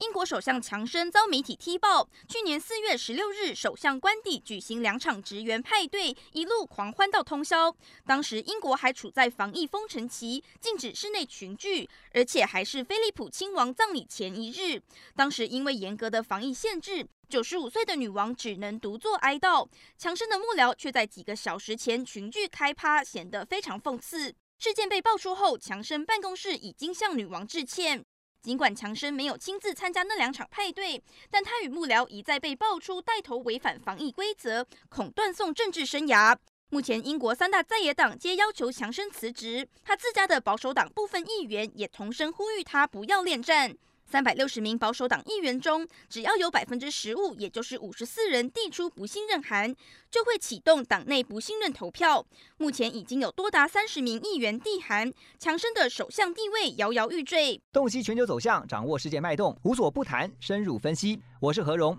英国首相强生遭媒体踢爆，去年四月十六日，首相官邸举行两场职员派对，一路狂欢到通宵。当时英国还处在防疫封城期，禁止室内群聚，而且还是菲利普亲王葬礼前一日。当时因为严格的防疫限制，九十五岁的女王只能独坐哀悼。强生的幕僚却在几个小时前群聚开趴，显得非常讽刺。事件被爆出后，强生办公室已经向女王致歉。尽管强生没有亲自参加那两场派对，但他与幕僚一再被爆出带头违反防疫规则，恐断送政治生涯。目前，英国三大在野党皆要求强生辞职，他自家的保守党部分议员也同声呼吁他不要恋战。三百六十名保守党议员中，只要有百分之十五，也就是五十四人递出不信任函，就会启动党内不信任投票。目前已经有多达三十名议员递函，强生的首相地位摇摇欲坠。洞悉全球走向，掌握世界脉动，无所不谈，深入分析。我是何荣，